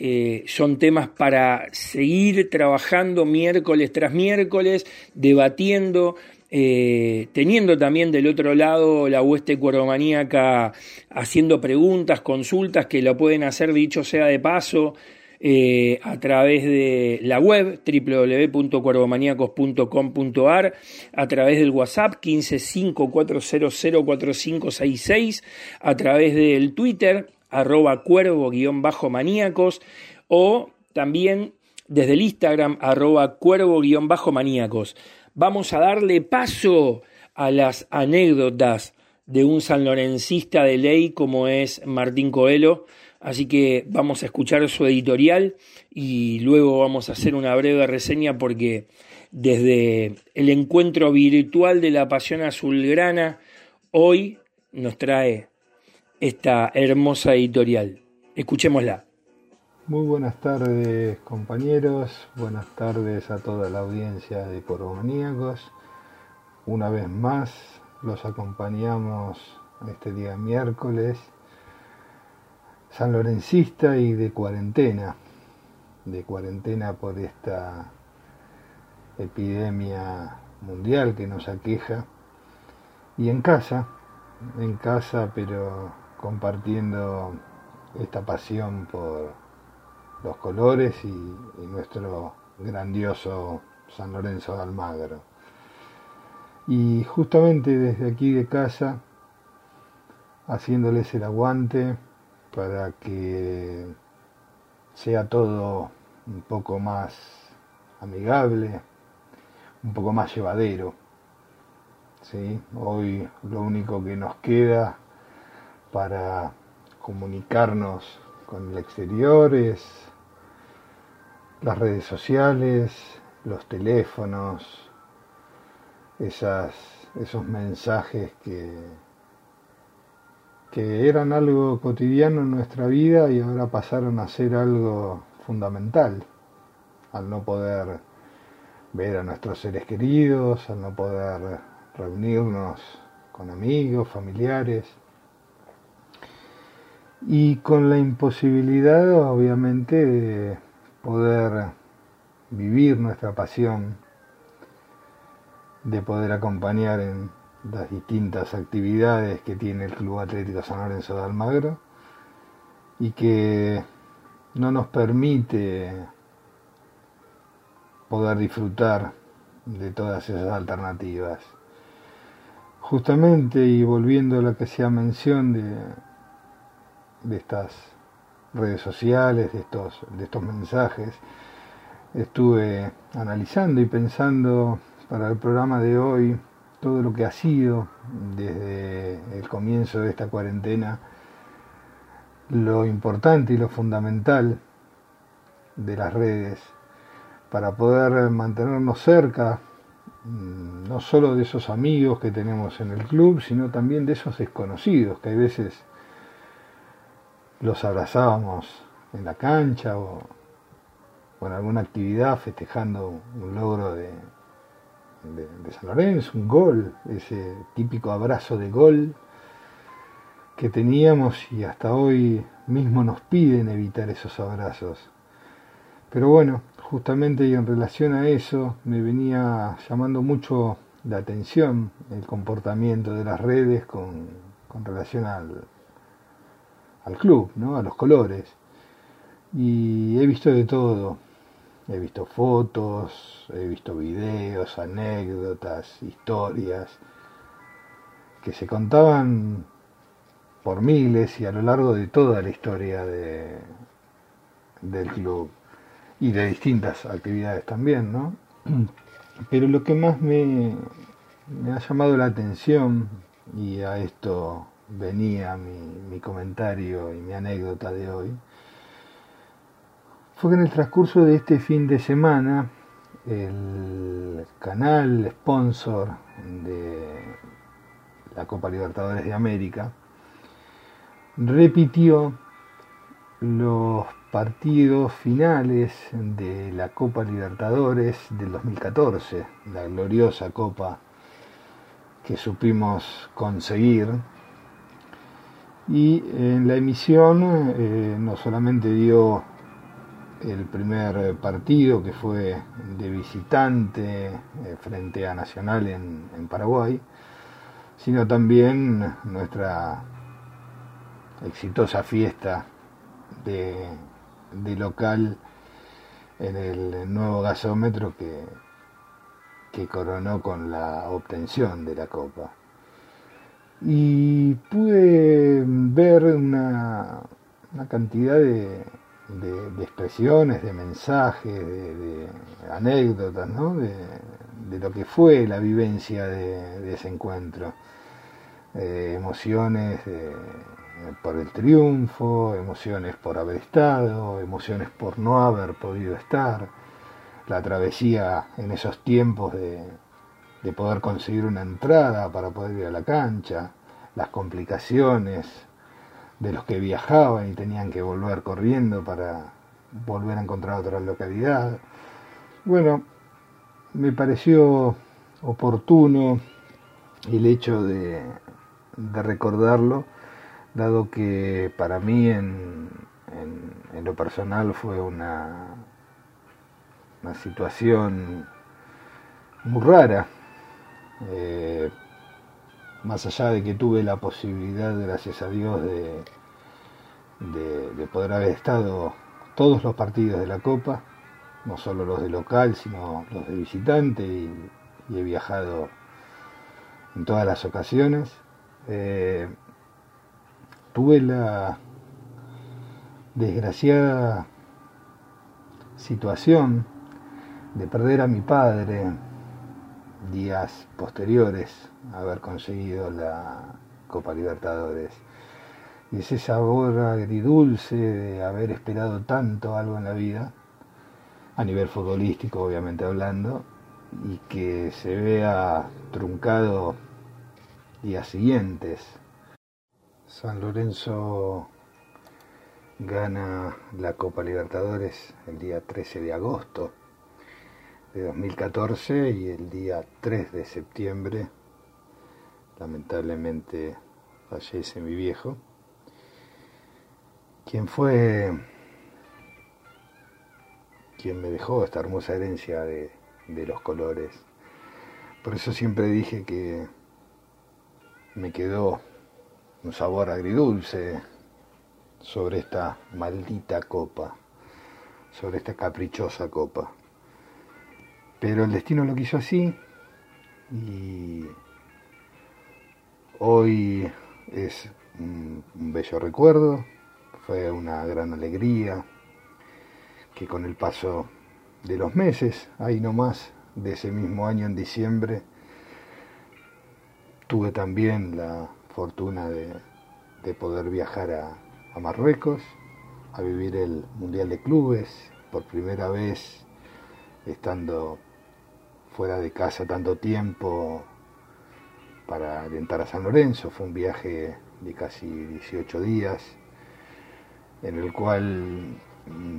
eh, son temas para seguir trabajando miércoles tras miércoles, debatiendo, eh, teniendo también del otro lado la hueste cueromaníaca haciendo preguntas, consultas que lo pueden hacer, dicho sea de paso, eh, a través de la web www.cuervomaniacos.com.ar, a través del WhatsApp 1554004566, a través del Twitter arroba cuervo-maníacos o también desde el Instagram arroba cuervo-maníacos. Vamos a darle paso a las anécdotas de un sanlorencista de ley como es Martín Coelho. Así que vamos a escuchar su editorial y luego vamos a hacer una breve reseña porque desde el encuentro virtual de la Pasión Azulgrana hoy nos trae esta hermosa editorial. Escuchémosla. Muy buenas tardes compañeros, buenas tardes a toda la audiencia de Coromaníacos. Una vez más los acompañamos este día miércoles, San Lorencista y de cuarentena, de cuarentena por esta epidemia mundial que nos aqueja, y en casa, en casa pero compartiendo esta pasión por los colores y, nuestro grandioso San Lorenzo de Almagro. Y justamente desde aquí de casa, haciéndoles el aguante para que sea todo un poco más amigable, un poco más llevadero. ¿sí? Hoy lo único que nos queda para comunicarnos con el exterior es las redes sociales, los teléfonos, esas, esos mensajes que, que eran algo cotidiano en nuestra vida y ahora pasaron a ser algo fundamental, al no poder ver a nuestros seres queridos, al no poder reunirnos con amigos, familiares, y con la imposibilidad obviamente de poder vivir nuestra pasión, de poder acompañar en las distintas actividades que tiene el Club Atlético San Lorenzo de Almagro y que no nos permite poder disfrutar de todas esas alternativas. Justamente, y volviendo a lo que hacía mención de, de estas redes sociales, de estos, de estos mensajes, estuve analizando y pensando para el programa de hoy todo lo que ha sido desde el comienzo de esta cuarentena, lo importante y lo fundamental de las redes para poder mantenernos cerca, mm, no solo de esos amigos que tenemos en el club, sino también de esos desconocidos que hay veces los abrazábamos en la cancha o, en alguna actividad festejando un logro de, de, San Lorenzo, un gol, ese típico abrazo de gol que teníamos y hasta hoy mismo nos piden evitar esos abrazos. Pero bueno, justamente en relación a eso me venía llamando mucho la atención el comportamiento de las redes con, con relación al, al club, ¿no? a los colores. Y he visto de todo. He visto fotos, he visto videos, anécdotas, historias que se contaban por miles y a lo largo de toda la historia de, del club y de distintas actividades también, ¿no? Pero lo que más me, me ha llamado la atención, y a esto venía mi, comentario y mi anécdota de hoy, fue que en el transcurso de este fin de semana el canal sponsor de la Copa Libertadores de América repitió los partidos finales de la Copa Libertadores del 2014, la gloriosa Copa que supimos conseguir. Y en la emisión eh, no solamente dio el primer partido que fue de visitante eh, frente a Nacional en, Paraguay, sino también nuestra exitosa fiesta de, local en el nuevo gasómetro que, que coronó con la obtención de la copa. Y pude ver una, cantidad de, expresiones, de mensajes, de, anécdotas, ¿no? de, lo que fue la vivencia de, ese encuentro. Eh, emociones por el triunfo, emociones por haber estado, emociones por no haber podido estar, la travesía en esos tiempos de, de poder conseguir una entrada para poder ir a la cancha, las complicaciones de los que viajaban y tenían que volver corriendo para volver a encontrar otra localidad. Bueno, me pareció oportuno el hecho de, recordarlo, dado que para mí en, lo personal fue una, una situación muy rara, eh, más allá de que tuve la posibilidad, gracias a Dios, de, de, poder haber estado todos los partidos de la Copa, no solo los de local, sino los de visitante, y, he viajado en todas las ocasiones. Eh, tuve la desgraciada situación de perder a mi padre días posteriores haber conseguido la Copa Libertadores. Y ese sabor agridulce de haber esperado tanto algo en la vida, a nivel futbolístico obviamente hablando, y que se vea truncado días siguientes. San Lorenzo gana la Copa Libertadores el día 13 de agosto de 2014 y el día 3 de septiembre lamentablemente fallece mi viejo, quien fue quien me dejó esta hermosa herencia de, de los colores. Por eso siempre dije que me quedó un sabor agridulce sobre esta maldita copa, sobre esta caprichosa copa. Pero el destino lo quiso así y hoy es un, bello recuerdo, fue una gran alegría que con el paso de los meses, ahí nomás, de ese mismo año en diciembre, tuve también la fortuna de, poder viajar a, a Marruecos, a vivir el Mundial de Clubes, por primera vez estando fuera de casa tanto tiempo para alentar a San Lorenzo. Fue un viaje de casi 18 días en el cual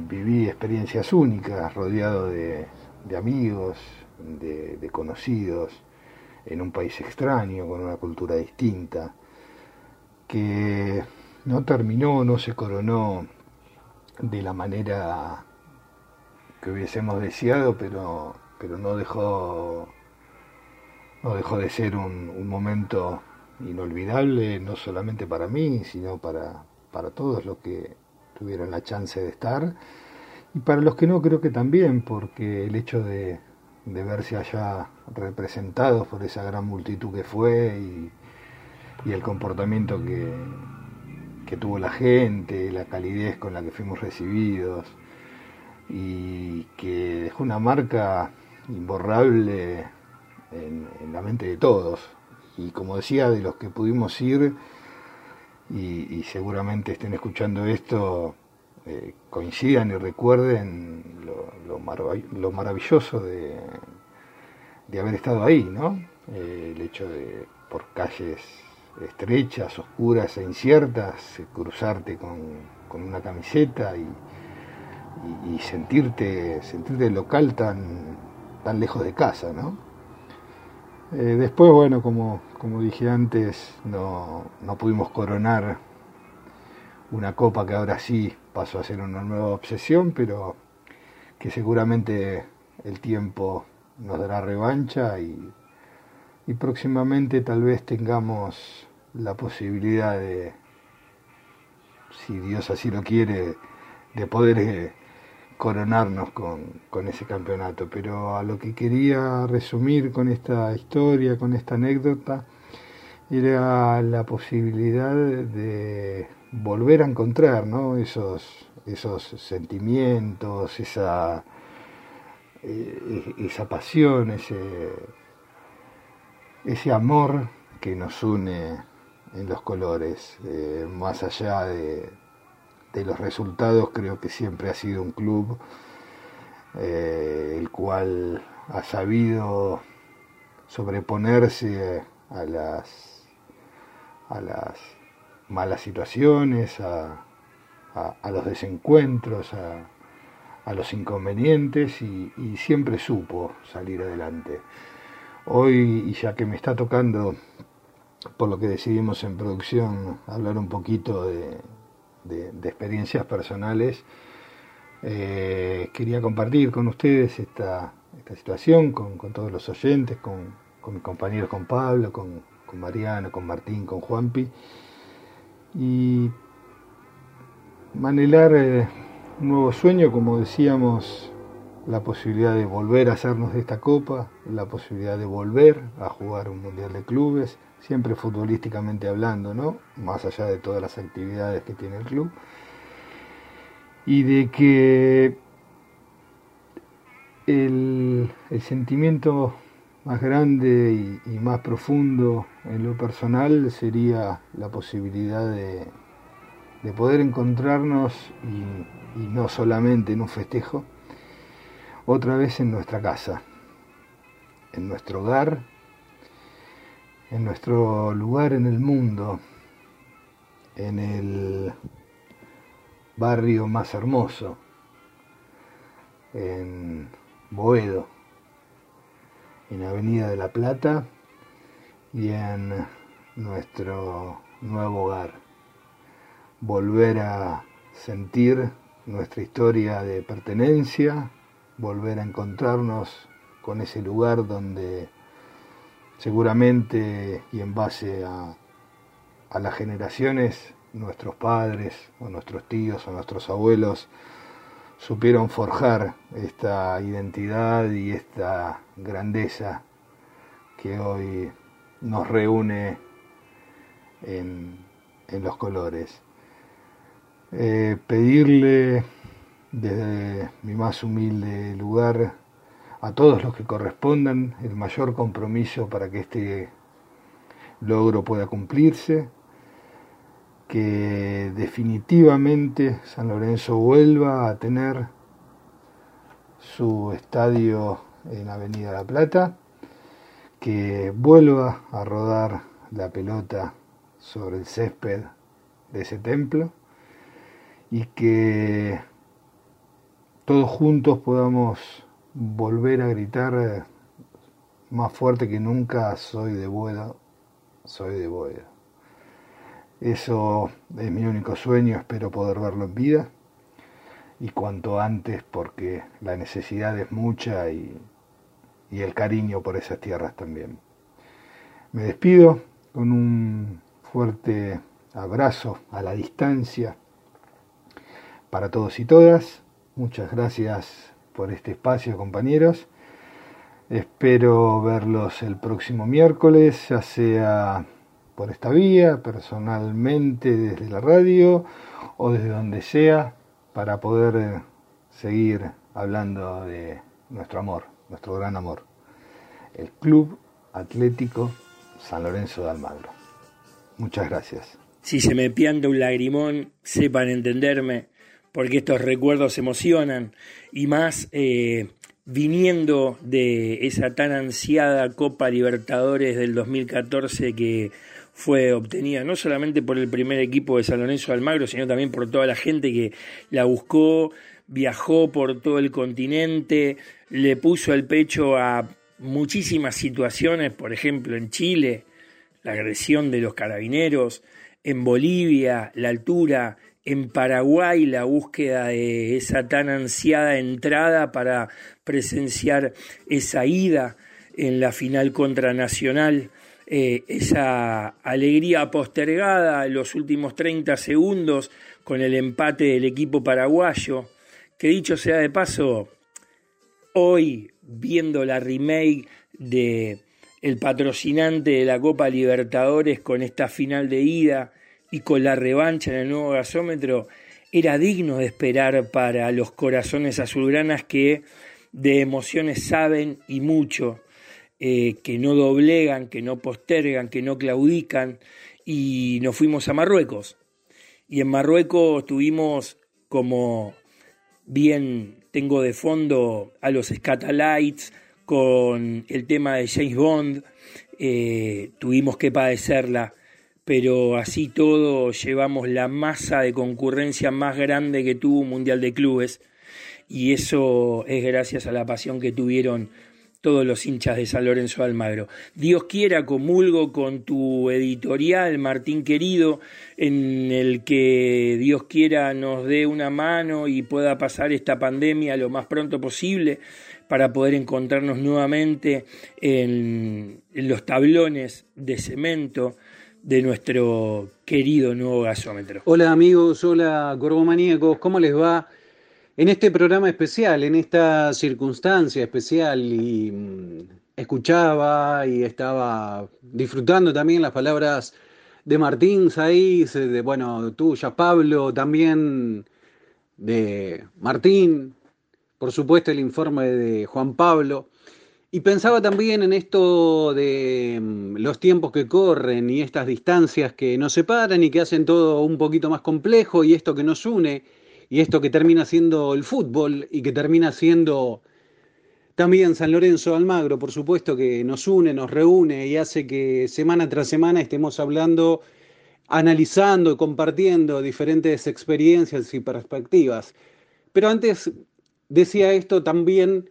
viví experiencias únicas, rodeado de, amigos, de, conocidos, en un país extraño, con una cultura distinta, que no terminó, no se coronó de la manera que hubiésemos deseado, pero, pero no dejó no dejó de ser un, momento inolvidable, no solamente para mí, sino para, para todos los que tuvieron la chance de estar, y para los que no creo que también, porque el hecho de, de verse allá representados por esa gran multitud que fue y, y el comportamiento que, que tuvo la gente, la calidez con la que fuimos recibidos y que dejó una marca imborrable en, la mente de todos. Y como decía, de los que pudimos ir y, seguramente estén escuchando esto, eh, coincidan y recuerden lo, lo, maravilloso de, de, haber estado ahí, ¿no? Eh, el hecho de, por calles estrechas, oscuras e inciertas, cruzarte con, con una camiseta y, y, sentirte, sentirte local tan, tan lejos de casa, ¿no? Eh, después, bueno, como, como dije antes, no, no, pudimos coronar una copa que ahora sí pasó a ser una nueva obsesión, pero que seguramente el tiempo nos dará revancha y, y próximamente tal vez tengamos la posibilidad de, si Dios así lo quiere, de poder eh, coronarnos con, con, ese campeonato. Pero a lo que quería resumir con esta historia, con esta anécdota, era la posibilidad de volver a encontrar ¿no? esos, esos sentimientos, esa, eh, esa pasión, ese, ese amor que nos une en los colores, eh, más allá de, de los resultados creo que siempre ha sido un club eh, el cual ha sabido sobreponerse a las a las malas situaciones, a, a, los desencuentros, a, a los inconvenientes y, y, siempre supo salir adelante. Hoy, y ya que me está tocando, por lo que decidimos en producción, hablar un poquito de, de, experiencias personales, eh, quería compartir con ustedes esta, esta situación, con, todos los oyentes, con, mis compañeros, con Pablo, con, Mariano, con Martín, con Juanpi, y manelar eh, un nuevo sueño, como decíamos, la posibilidad de volver a hacernos de esta copa, la posibilidad de volver a jugar un Mundial de Clubes, siempre futbolísticamente hablando, ¿no? Más allá de todas las actividades que tiene el club. Y de que el, sentimiento más grande y, más profundo en lo personal sería la posibilidad de, poder encontrarnos y no solamente en un festejo, otra vez en nuestra casa, en nuestro hogar, en nuestro lugar en el mundo, en el barrio más hermoso, en Boedo, en Avenida de la Plata y en nuestro nuevo hogar. Volver a sentir nuestra historia de pertenencia, volver a encontrarnos con ese lugar donde seguramente y en base a, a las generaciones, nuestros padres o nuestros tíos o nuestros abuelos supieron forjar esta identidad y esta grandeza que hoy nos reúne en, los colores. Eh, pedirle desde mi más humilde lugar a todos los que correspondan el mayor compromiso para que este logro pueda cumplirse, que definitivamente San Lorenzo vuelva a tener su estadio en Avenida La Plata, que vuelva a rodar la pelota sobre el césped de ese templo y que todos juntos podamos volver a gritar más fuerte que nunca, soy de Boedo, soy de Boedo. Eso es mi único sueño, espero poder verlo en vida y cuanto antes porque la necesidad es mucha y, el cariño por esas tierras también. Me despido con un fuerte abrazo a la distancia para todos y todas. Muchas gracias por este espacio, compañeros. Espero verlos el próximo miércoles, ya sea por esta vía, personalmente desde la radio o desde donde sea, para poder seguir hablando de nuestro amor, nuestro gran amor, el Club Atlético San Lorenzo de Almagro. Muchas gracias. Si se me pianta un lagrimón, sepan entenderme, porque estos recuerdos emocionan, y más eh, viniendo de esa tan ansiada Copa Libertadores del 2014 que fue obtenida no solamente por el primer equipo de San Lorenzo Almagro, sino también por toda la gente que la buscó, viajó por todo el continente, le puso el pecho a muchísimas situaciones, por ejemplo en Chile, la agresión de los carabineros, en Bolivia, la altura, en Paraguay, la búsqueda de esa tan ansiada entrada para presenciar esa ida en la final contra Nacional eh, esa alegría postergada en los últimos 30 segundos con el empate del equipo paraguayo, que dicho sea de paso, hoy viendo la remake de el patrocinante de la Copa Libertadores con esta final de ida y con la revancha en el nuevo gasómetro, era digno de esperar para los corazones azulgranas que de emociones saben y mucho eh, que no doblegan, que no postergan, que no claudican, y nos fuimos a Marruecos. Y en Marruecos tuvimos como bien tengo de fondo a los Scatalites con el tema de James Bond, eh, tuvimos que padecerla, pero así todo llevamos la masa de concurrencia más grande que tuvo un Mundial de Clubes y eso es gracias a la pasión que tuvieron todos los hinchas de San Lorenzo de Almagro. Dios quiera, comulgo con tu editorial, Martín querido, en el que Dios quiera nos dé una mano y pueda pasar esta pandemia lo más pronto posible para poder encontrarnos nuevamente en, los tablones de cemento de nuestro querido nuevo gasómetro. Hola amigos, hola corbomaníacos, ¿cómo les va? en este programa especial, en esta circunstancia especial y mm, escuchaba y estaba disfrutando también las palabras de Martín Saiz, de bueno, tuya Pablo, también de Martín, por supuesto el informe de Juan Pablo. Y pensaba también en esto de mm, los tiempos que corren y estas distancias que nos separan y que hacen todo un poquito más complejo y esto que nos une y esto que termina siendo el fútbol y que termina siendo también San Lorenzo Almagro, por supuesto que nos une, nos reúne y hace que semana tras semana estemos hablando, analizando y compartiendo diferentes experiencias y perspectivas. Pero antes decía esto también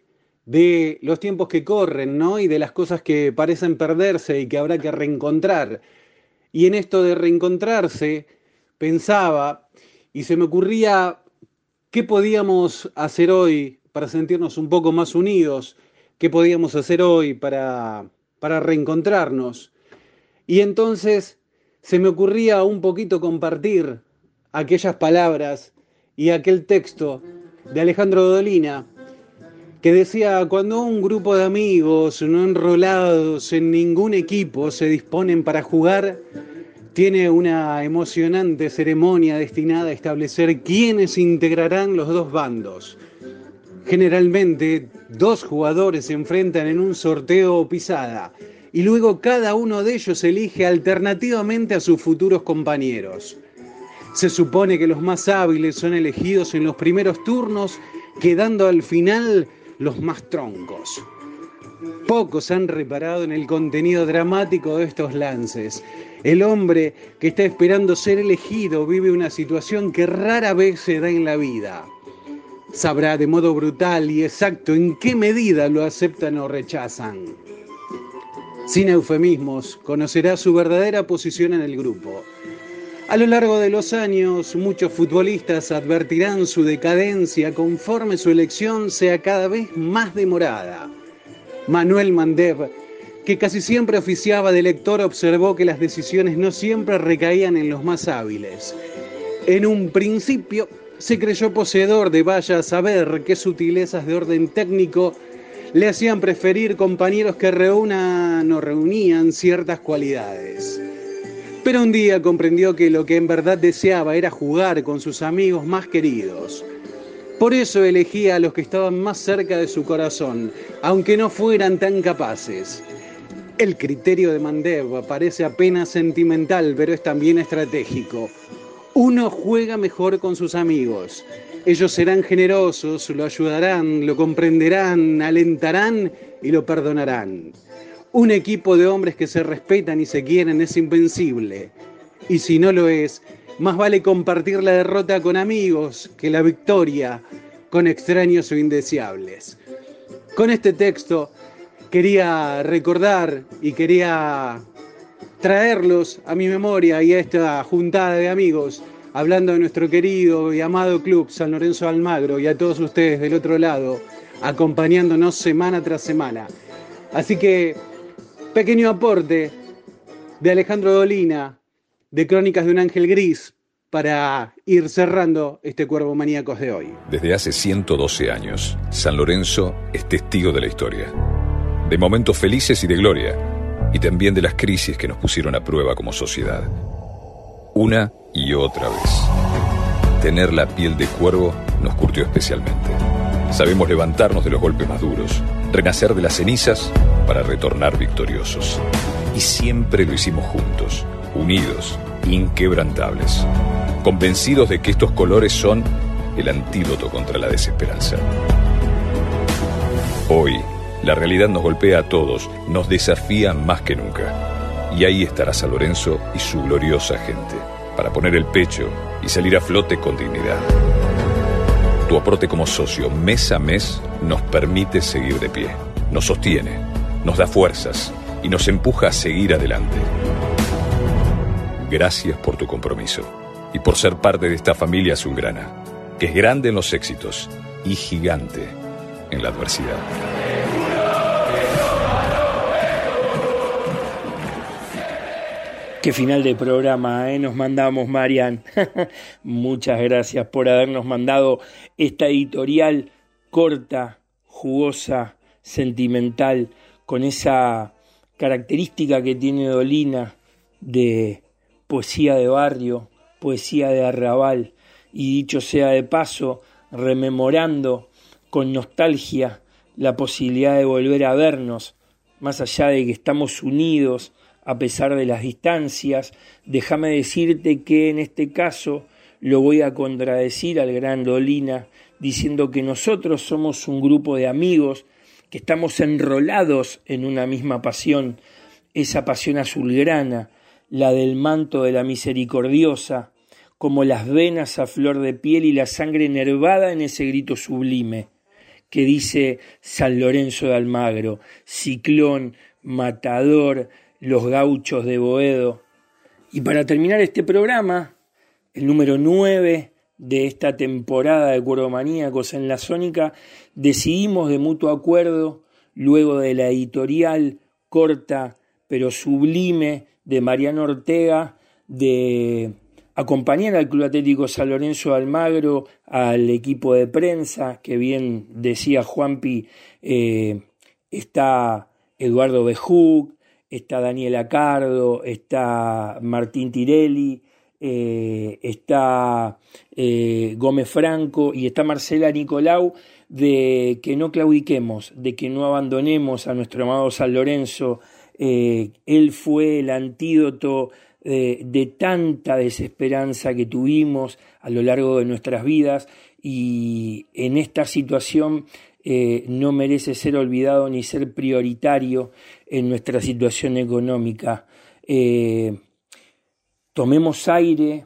de los tiempos que corren, ¿no? Y de las cosas que parecen perderse y que habrá que reencontrar. Y en esto de reencontrarse, pensaba y se me ocurría qué podíamos hacer hoy para sentirnos un poco más unidos, qué podíamos hacer hoy para, para reencontrarnos. Y entonces se me ocurría un poquito compartir aquellas palabras y aquel texto de Alejandro Dolina, que decía, cuando un grupo de amigos no enrolados en ningún equipo se disponen para jugar, tiene una emocionante ceremonia destinada a establecer quiénes integrarán los dos bandos. Generalmente, dos jugadores se enfrentan en un sorteo o pisada y luego cada uno de ellos elige alternativamente a sus futuros compañeros. Se supone que los más hábiles son elegidos en los primeros turnos, quedando al final los más troncos. Pocos han reparado en el contenido dramático de estos lances. El hombre que está esperando ser elegido vive una situación que rara vez se da en la vida. Sabrá de modo brutal y exacto en qué medida lo aceptan o rechazan. Sin eufemismos, conocerá su verdadera posición en el grupo. A lo largo de los años, muchos futbolistas advertirán su decadencia conforme su elección sea cada vez más demorada. Manuel Mandev, que casi siempre oficiaba de lector, observó que las decisiones no siempre recaían en los más hábiles. En un principio, se creyó poseedor de vaya a saber qué sutilezas de orden técnico le hacían preferir compañeros que reúnan o reunían ciertas cualidades. Pero un día comprendió que lo que en verdad deseaba era jugar con sus amigos más queridos. Por eso elegía a los que estaban más cerca de su corazón, aunque no fueran tan capaces. El criterio de Mandev parece apenas sentimental, pero es también estratégico. Uno juega mejor con sus amigos. Ellos serán generosos, lo ayudarán, lo comprenderán, alentarán y lo perdonarán. Un equipo de hombres que se respetan y se quieren es invencible. Y si no lo es, más vale compartir la derrota con amigos que la victoria con extraños o indeseables. Con este texto quería recordar y quería traerlos a mi memoria y a esta juntada de amigos, hablando de nuestro querido y amado club San Lorenzo Almagro y a todos ustedes del otro lado, acompañándonos semana tras semana. Así que pequeño aporte de Alejandro Dolina, de Crónicas de un Ángel Gris, para ir cerrando este Cuervo Maníacos de hoy. Desde hace 112 años, San Lorenzo es testigo de la historia, de momentos felices y de gloria, y también de las crisis que nos pusieron a prueba como sociedad. Una y otra vez. Tener la piel de cuervo nos curtió especialmente. Sabemos levantarnos de los golpes más duros, renacer de las cenizas para retornar victoriosos. Y siempre lo hicimos juntos, unidos, inquebrantables, convencidos de que estos colores son el antídoto contra la desesperanza. Hoy, la realidad nos golpea a todos, nos desafía más que nunca. Y ahí estará San Lorenzo y su gloriosa gente, para poner el pecho y salir a flote con dignidad. Tu aporte como socio mes a mes nos permite seguir de pie, nos sostiene, nos da fuerzas y nos empuja a seguir adelante. Gracias por tu compromiso y por ser parte de esta familia azulgrana, que es grande en los éxitos y gigante en la adversidad. Qué final de programa ¿eh? nos mandamos, Marian. Muchas gracias por habernos mandado esta editorial corta, jugosa, sentimental, con esa característica que tiene Dolina de poesía de barrio, poesía de arrabal, y dicho sea de paso, rememorando con nostalgia la posibilidad de volver a vernos, más allá de que estamos unidos a pesar de las distancias, déjame decirte que en este caso lo voy a contradecir al gran Dolina, diciendo que nosotros somos un grupo de amigos que estamos enrolados en una misma pasión, esa pasión azulgrana, la del manto de la misericordiosa, como las venas a flor de piel y la sangre enervada en ese grito sublime que dice San Lorenzo de Almagro, Ciclón, Matador, los gauchos de Boedo. Y para terminar este programa, el número 9 de esta temporada de Maníacos en la Sónica, decidimos de mutuo acuerdo, luego de la editorial corta pero sublime de Mariano Ortega, de acompañar al Club Atlético San Lorenzo Almagro, al equipo de prensa, que bien decía Juanpi, eh, está Eduardo Bejuc, está Daniel Acardo, está Martín Tirelli, eh, está eh, Gómez Franco y está Marcela Nicolau, de que no claudiquemos, de que no abandonemos a nuestro amado San Lorenzo. él fue el antídoto de tanta desesperanza que tuvimos a lo largo de nuestras vidas y en esta situación eh, no merece ser olvidado ni ser prioritario en nuestra situación económica. Eh, tomemos aire,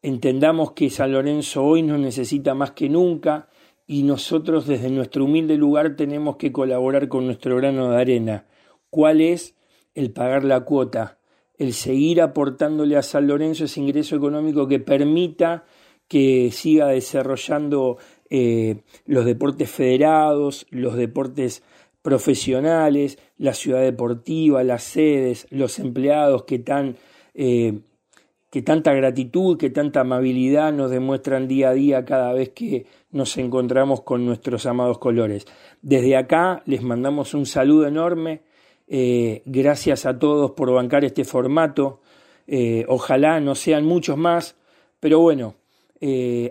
entendamos que San Lorenzo hoy nos necesita más que nunca y nosotros desde nuestro humilde lugar tenemos que colaborar con nuestro grano de arena. ¿Cuál es? El pagar la cuota el seguir aportándole a San Lorenzo ese ingreso económico que permita que siga desarrollando eh, los deportes federados, los deportes profesionales, la ciudad deportiva, las sedes, los empleados que tan eh, que tanta gratitud, que tanta amabilidad nos demuestran día a día cada vez que nos encontramos con nuestros amados colores. Desde acá les mandamos un saludo enorme eh, gracias a todos por bancar este formato. Ojalá no sean muchos más, pero bueno,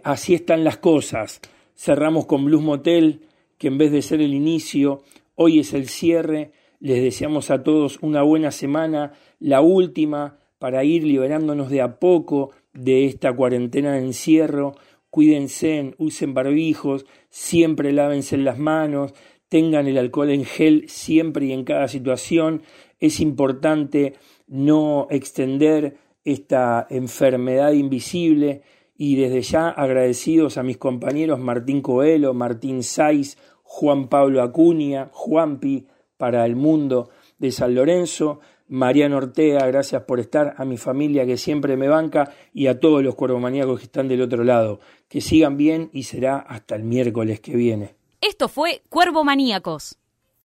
así están las cosas. Cerramos con Blues Motel, que en vez de ser el inicio, hoy es el cierre. Les deseamos a todos una buena semana, la última, para ir liberándonos de a poco de esta cuarentena de encierro. Cuídense, usen barbijos, siempre lávense las manos, tengan el alcohol en gel siempre y en cada situación. Es importante no extender esta enfermedad invisible y desde ya agradecidos a mis compañeros Martín Coelho, Martín Saiz, Juan Pablo Acuña, Juanpi para el mundo de San Lorenzo, Mariano Ortega, gracias por estar, a mi familia que siempre me banca y a todos los cuervomaníacos que están del otro lado. Que sigan bien y será hasta el miércoles que viene. Esto fue Cuervo Maníacos.